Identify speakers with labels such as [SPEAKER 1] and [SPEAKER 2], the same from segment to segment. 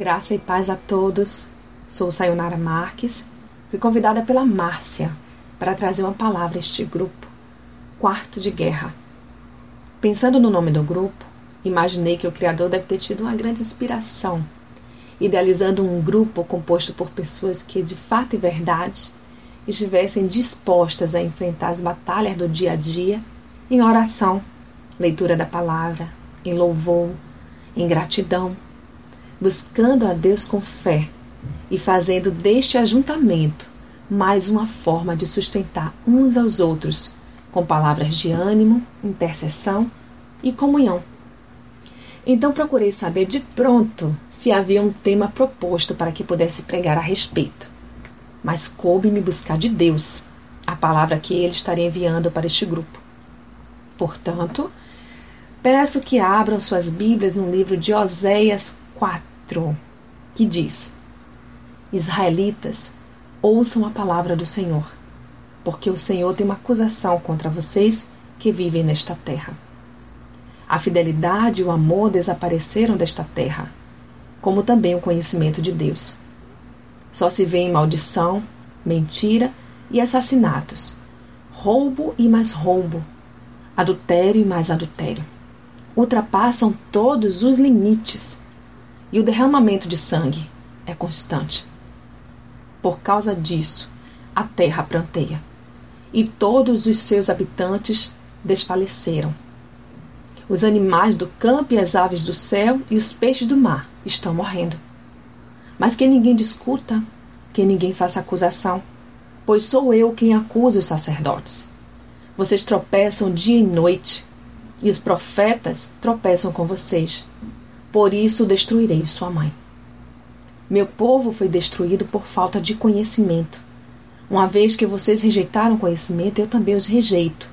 [SPEAKER 1] Graça e paz a todos. Sou Sayonara Marques. Fui convidada pela Márcia para trazer uma palavra a este grupo. Quarto de Guerra. Pensando no nome do grupo, imaginei que o criador deve ter tido uma grande inspiração, idealizando um grupo composto por pessoas que, de fato e verdade, estivessem dispostas a enfrentar as batalhas do dia a dia em oração, leitura da palavra, em louvor, em gratidão buscando a Deus com fé e fazendo deste ajuntamento mais uma forma de sustentar uns aos outros com palavras de ânimo, intercessão e comunhão. Então procurei saber de pronto se havia um tema proposto para que pudesse pregar a respeito. Mas coube-me buscar de Deus a palavra que ele estaria enviando para este grupo. Portanto, peço que abram suas Bíblias no livro de Oséias 4 que diz: Israelitas, ouçam a palavra do Senhor, porque o Senhor tem uma acusação contra vocês que vivem nesta terra. A fidelidade e o amor desapareceram desta terra, como também o conhecimento de Deus. Só se vê em maldição, mentira e assassinatos, roubo e mais roubo, adultério e mais adultério. Ultrapassam todos os limites e o derramamento de sangue é constante. Por causa disso, a terra pranteia, e todos os seus habitantes desfaleceram. Os animais do campo e as aves do céu e os peixes do mar estão morrendo. Mas que ninguém discuta, que ninguém faça acusação, pois sou eu quem acusa os sacerdotes. Vocês tropeçam dia e noite, e os profetas tropeçam com vocês por isso destruirei sua mãe. Meu povo foi destruído por falta de conhecimento. Uma vez que vocês rejeitaram conhecimento, eu também os rejeito,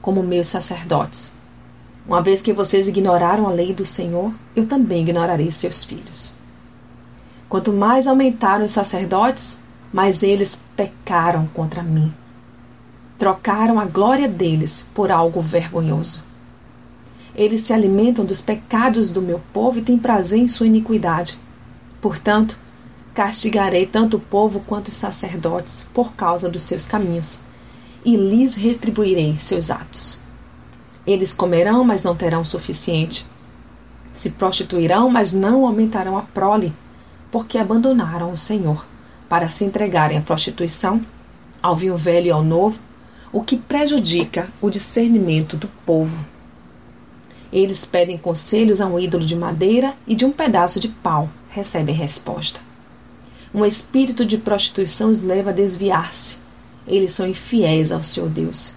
[SPEAKER 1] como meus sacerdotes. Uma vez que vocês ignoraram a lei do Senhor, eu também ignorarei seus filhos. Quanto mais aumentaram os sacerdotes, mais eles pecaram contra mim. Trocaram a glória deles por algo vergonhoso. Eles se alimentam dos pecados do meu povo e têm prazer em sua iniquidade. Portanto, castigarei tanto o povo quanto os sacerdotes por causa dos seus caminhos, e lhes retribuirei seus atos. Eles comerão, mas não terão o suficiente. Se prostituirão, mas não aumentarão a prole, porque abandonaram o Senhor para se entregarem à prostituição, ao vinho velho e ao novo, o que prejudica o discernimento do povo. Eles pedem conselhos a um ídolo de madeira e de um pedaço de pau recebem resposta. Um espírito de prostituição os leva a desviar-se. Eles são infiéis ao seu Deus.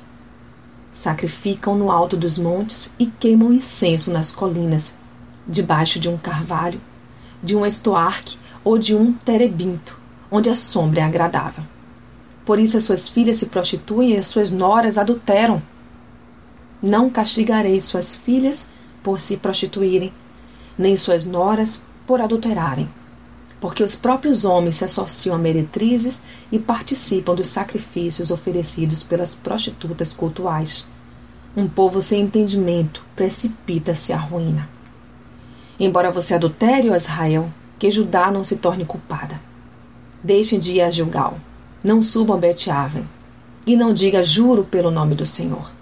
[SPEAKER 1] Sacrificam no alto dos montes e queimam incenso nas colinas, debaixo de um carvalho, de um estoarque ou de um terebinto, onde a sombra é agradável. Por isso as suas filhas se prostituem e as suas noras adulteram. Não castigarei suas filhas por se prostituírem, nem suas noras por adulterarem, porque os próprios homens se associam a meretrizes e participam dos sacrifícios oferecidos pelas prostitutas cultuais. Um povo sem entendimento precipita-se à ruína. Embora você adultere, ó Israel, que Judá não se torne culpada. Deixem de ir a Gilgal, não subam a Bet-Aven, e não diga juro pelo nome do Senhor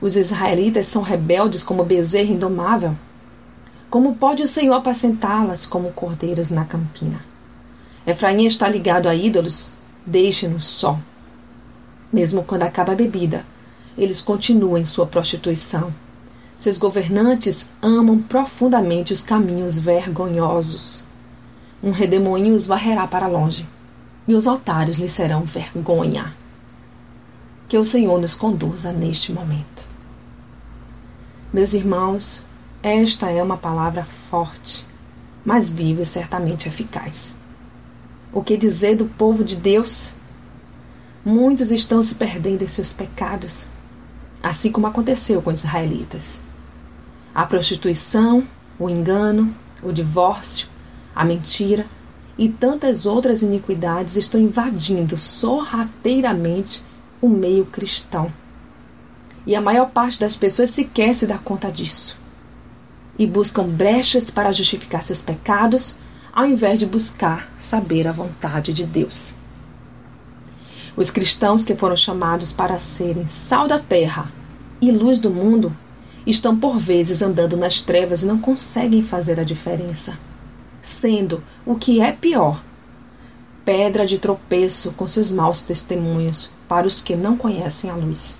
[SPEAKER 1] os israelitas são rebeldes como bezerro indomável. Como pode o Senhor apacentá-las como cordeiros na campina? Efraim está ligado a ídolos, deixe-nos só. Mesmo quando acaba a bebida, eles continuam em sua prostituição. Seus governantes amam profundamente os caminhos vergonhosos. Um redemoinho os varrerá para longe, e os altares lhes serão vergonha. Que o Senhor nos conduza neste momento. Meus irmãos, esta é uma palavra forte, mas viva e certamente eficaz. O que dizer do povo de Deus? Muitos estão se perdendo em seus pecados, assim como aconteceu com os israelitas. A prostituição, o engano, o divórcio, a mentira e tantas outras iniquidades estão invadindo sorrateiramente o meio cristão e a maior parte das pessoas sequer se dá conta disso. E buscam brechas para justificar seus pecados, ao invés de buscar saber a vontade de Deus. Os cristãos que foram chamados para serem sal da terra e luz do mundo estão por vezes andando nas trevas e não conseguem fazer a diferença, sendo o que é pior, pedra de tropeço com seus maus testemunhos para os que não conhecem a luz.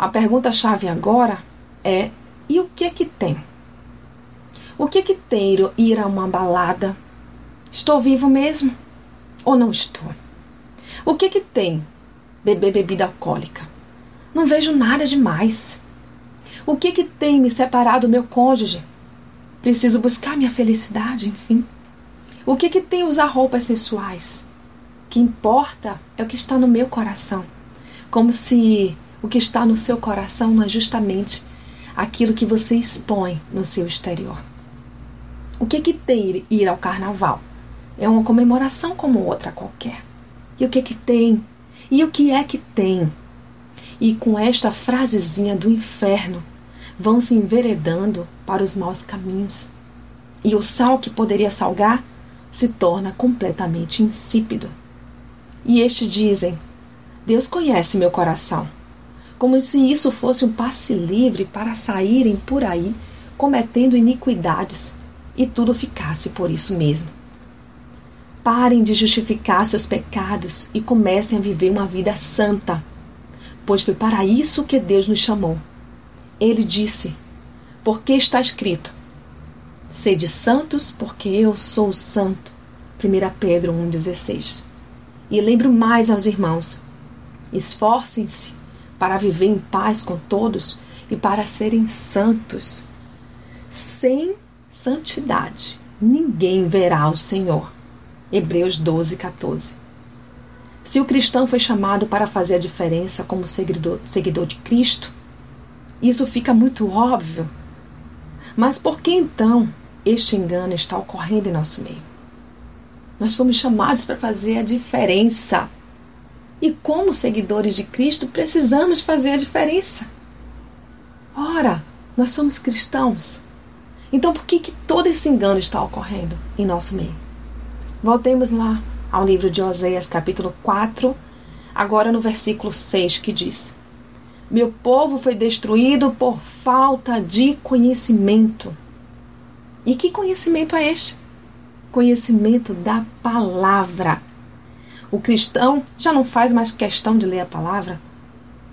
[SPEAKER 1] A pergunta-chave agora é: e o que é que tem? O que é que tem ir a uma balada? Estou vivo mesmo? Ou não estou? O que é que tem beber bebida alcoólica? Não vejo nada demais. O que que tem me separado do meu cônjuge? Preciso buscar minha felicidade, enfim. O que que tem usar roupas sensuais? O que importa é o que está no meu coração. Como se o que está no seu coração não é justamente aquilo que você expõe no seu exterior. O que, que tem ir ao carnaval? É uma comemoração como outra qualquer. E o que que tem? E o que é que tem? E com esta frasezinha do inferno, vão se enveredando para os maus caminhos. E o sal que poderia salgar se torna completamente insípido. E estes dizem: Deus conhece meu coração. Como se isso fosse um passe livre para saírem por aí cometendo iniquidades e tudo ficasse por isso mesmo. Parem de justificar seus pecados e comecem a viver uma vida santa, pois foi para isso que Deus nos chamou. Ele disse: Porque está escrito: Sede santos, porque eu sou santo. 1 Pedro 1,16. E lembro mais aos irmãos: esforcem-se para viver em paz com todos e para serem santos, sem santidade. Ninguém verá o Senhor. Hebreus 12, 14. Se o cristão foi chamado para fazer a diferença como seguidor, seguidor de Cristo, isso fica muito óbvio. Mas por que então este engano está ocorrendo em nosso meio? Nós fomos chamados para fazer a diferença. E como seguidores de Cristo, precisamos fazer a diferença. Ora, nós somos cristãos. Então, por que, que todo esse engano está ocorrendo em nosso meio? Voltemos lá ao livro de Oséias, capítulo 4, agora no versículo 6, que diz: Meu povo foi destruído por falta de conhecimento. E que conhecimento é este? Conhecimento da palavra. O cristão já não faz mais questão de ler a palavra,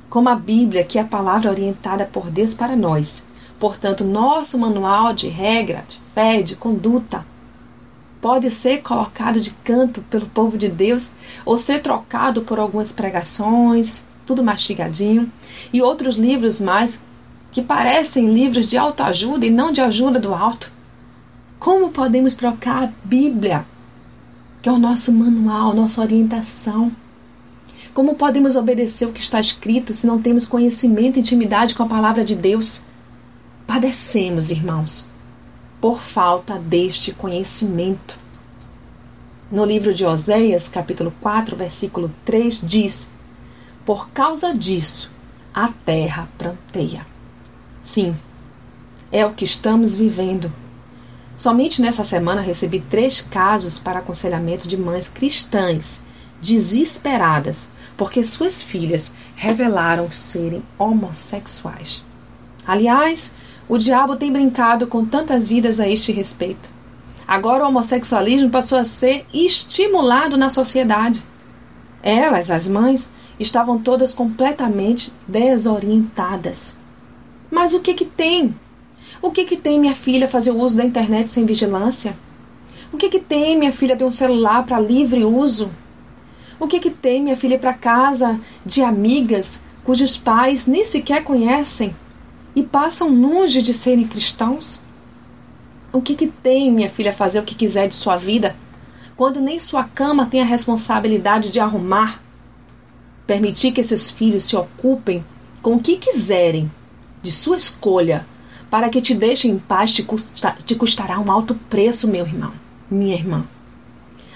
[SPEAKER 1] como a Bíblia, que é a palavra orientada por Deus para nós Portanto, nosso manual de regra, de fé, de conduta pode ser colocado de canto pelo povo de Deus ou ser trocado por algumas pregações, tudo mastigadinho, e outros livros mais que parecem livros de autoajuda e não de ajuda do alto. Como podemos trocar a Bíblia, que é o nosso manual, nossa orientação? Como podemos obedecer o que está escrito se não temos conhecimento e intimidade com a palavra de Deus? Padecemos, irmãos, por falta deste conhecimento. No livro de Oséias, capítulo 4, versículo 3, diz: Por causa disso, a terra pranteia. Sim, é o que estamos vivendo. Somente nessa semana recebi três casos para aconselhamento de mães cristãs desesperadas porque suas filhas revelaram serem homossexuais. Aliás, o diabo tem brincado com tantas vidas a este respeito. Agora o homossexualismo passou a ser estimulado na sociedade. Elas, as mães, estavam todas completamente desorientadas. Mas o que que tem? O que que tem minha filha fazer o uso da internet sem vigilância? O que que tem minha filha ter um celular para livre uso? O que que tem minha filha para casa de amigas cujos pais nem sequer conhecem? e passam longe de serem cristãos? O que, que tem, minha filha, fazer o que quiser de sua vida, quando nem sua cama tem a responsabilidade de arrumar? Permitir que seus filhos se ocupem com o que quiserem, de sua escolha, para que te deixem em paz te, custa, te custará um alto preço, meu irmão, minha irmã.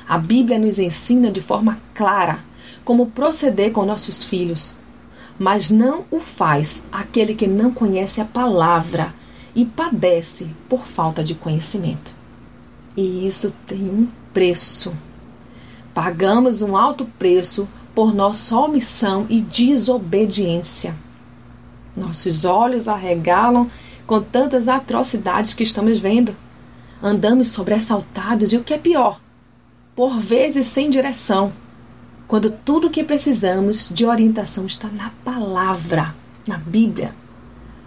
[SPEAKER 1] A Bíblia nos ensina de forma clara como proceder com nossos filhos, mas não o faz aquele que não conhece a palavra e padece por falta de conhecimento. E isso tem um preço. Pagamos um alto preço por nossa omissão e desobediência. Nossos olhos arregalam com tantas atrocidades que estamos vendo. Andamos sobressaltados e o que é pior, por vezes sem direção, quando tudo o que precisamos de orientação está na palavra, na Bíblia.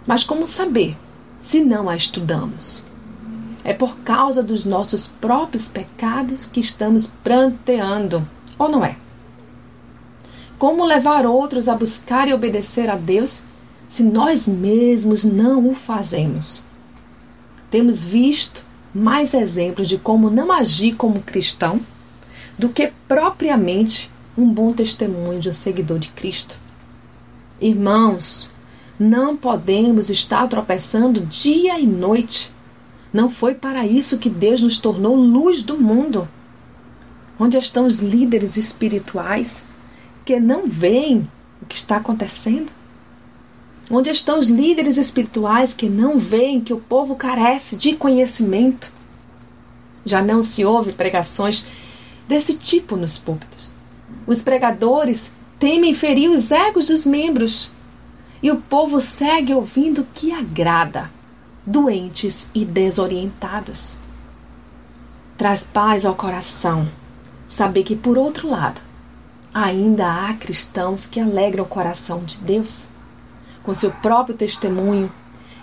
[SPEAKER 1] Mas como saber se não a estudamos? É por causa dos nossos próprios pecados que estamos pranteando, ou não é? Como levar outros a buscar e obedecer a Deus se nós mesmos não o fazemos? Temos visto mais exemplos de como não agir como cristão do que propriamente um bom testemunho de um seguidor de Cristo. Irmãos, não podemos estar tropeçando dia e noite. Não foi para isso que Deus nos tornou luz do mundo. Onde estão os líderes espirituais que não veem o que está acontecendo? Onde estão os líderes espirituais que não veem que o povo carece de conhecimento? Já não se ouve pregações desse tipo nos púlpitos. Os pregadores temem ferir os egos dos membros e o povo segue ouvindo o que agrada, doentes e desorientados. Traz paz ao coração saber que, por outro lado, ainda há cristãos que alegram o coração de Deus com seu próprio testemunho,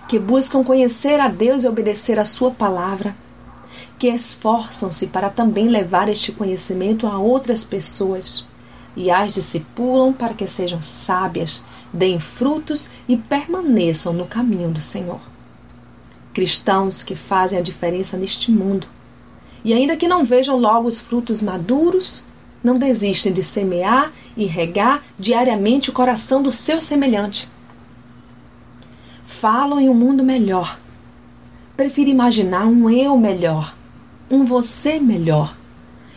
[SPEAKER 1] que buscam conhecer a Deus e obedecer a Sua palavra que esforçam-se para também levar este conhecimento a outras pessoas e as discipulam para que sejam sábias, deem frutos e permaneçam no caminho do Senhor. Cristãos que fazem a diferença neste mundo e, ainda que não vejam logo os frutos maduros, não desistem de semear e regar diariamente o coração do seu semelhante. Falam em um mundo melhor. Prefiro imaginar um eu melhor um você melhor.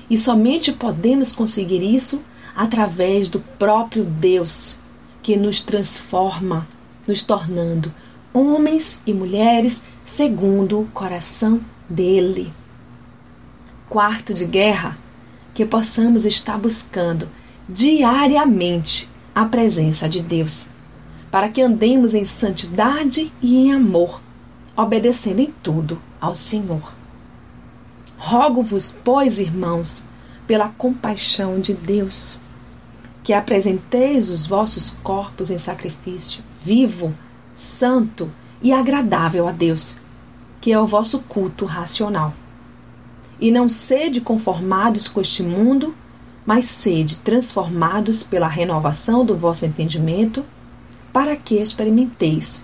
[SPEAKER 1] E somente podemos conseguir isso através do próprio Deus, que nos transforma, nos tornando homens e mulheres segundo o coração dele. Quarto de guerra, que possamos estar buscando diariamente a presença de Deus, para que andemos em santidade e em amor, obedecendo em tudo ao Senhor. Rogo-vos, pois, irmãos, pela compaixão de Deus, que apresenteis os vossos corpos em sacrifício vivo, santo e agradável a Deus, que é o vosso culto racional. E não sede conformados com este mundo, mas sede transformados pela renovação do vosso entendimento, para que experimenteis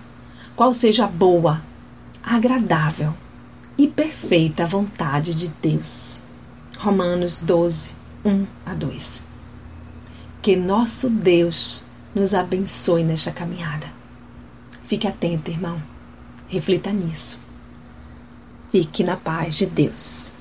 [SPEAKER 1] qual seja a boa, agradável e perfeita vontade de Deus. Romanos 12, 1 a 2. Que nosso Deus nos abençoe nesta caminhada. Fique atento, irmão. Reflita nisso. Fique na paz de Deus.